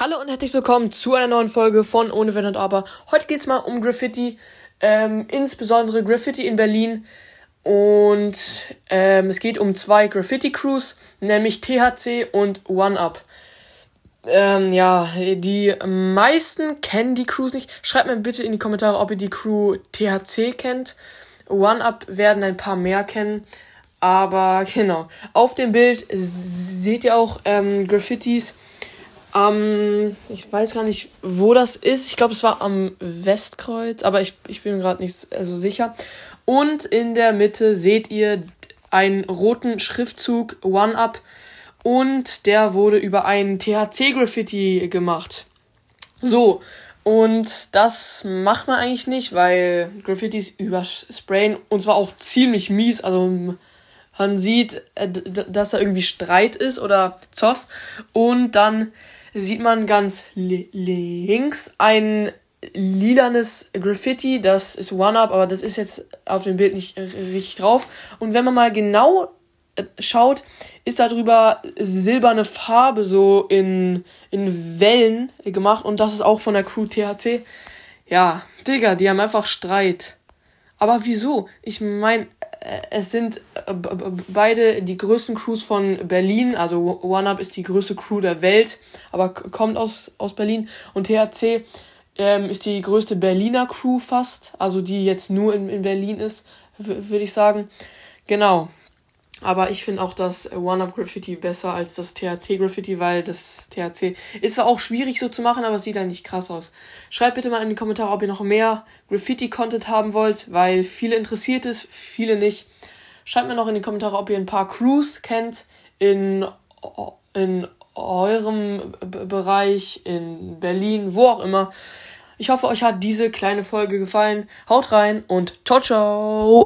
Hallo und herzlich willkommen zu einer neuen Folge von Ohne Wenn und Aber. Heute geht es mal um Graffiti, ähm, insbesondere Graffiti in Berlin. Und ähm, es geht um zwei Graffiti-Crews, nämlich THC und One Up. Ähm, ja, die meisten kennen die Crews nicht. Schreibt mir bitte in die Kommentare, ob ihr die Crew THC kennt. One Up werden ein paar mehr kennen. Aber genau, auf dem Bild seht ihr auch ähm, Graffitis ähm, ich weiß gar nicht, wo das ist. Ich glaube, es war am Westkreuz, aber ich, ich bin gerade nicht so sicher. Und in der Mitte seht ihr einen roten Schriftzug One Up und der wurde über einen THC-Graffiti gemacht. So, und das macht man eigentlich nicht, weil Graffitis übersprayen und zwar auch ziemlich mies. Also man sieht, äh, dass da irgendwie Streit ist oder Zoff und dann sieht man ganz links ein lilanes Graffiti, das ist One-Up, aber das ist jetzt auf dem Bild nicht richtig drauf. Und wenn man mal genau äh, schaut, ist da drüber silberne Farbe so in, in Wellen gemacht und das ist auch von der Crew THC. Ja, Digga, die haben einfach Streit. Aber wieso? Ich meine, es sind äh, beide die größten Crews von Berlin. Also One Up ist die größte Crew der Welt, aber kommt aus, aus Berlin. Und THC ähm, ist die größte Berliner Crew fast. Also die jetzt nur in, in Berlin ist, würde ich sagen. Genau. Aber ich finde auch das One-Up-Graffiti besser als das THC-Graffiti, weil das THC ist zwar auch schwierig so zu machen, aber es sieht dann nicht krass aus. Schreibt bitte mal in die Kommentare, ob ihr noch mehr Graffiti-Content haben wollt, weil viele interessiert es, viele nicht. Schreibt mir noch in die Kommentare, ob ihr ein paar Crews kennt in, in eurem Bereich, in Berlin, wo auch immer. Ich hoffe, euch hat diese kleine Folge gefallen. Haut rein und ciao, ciao!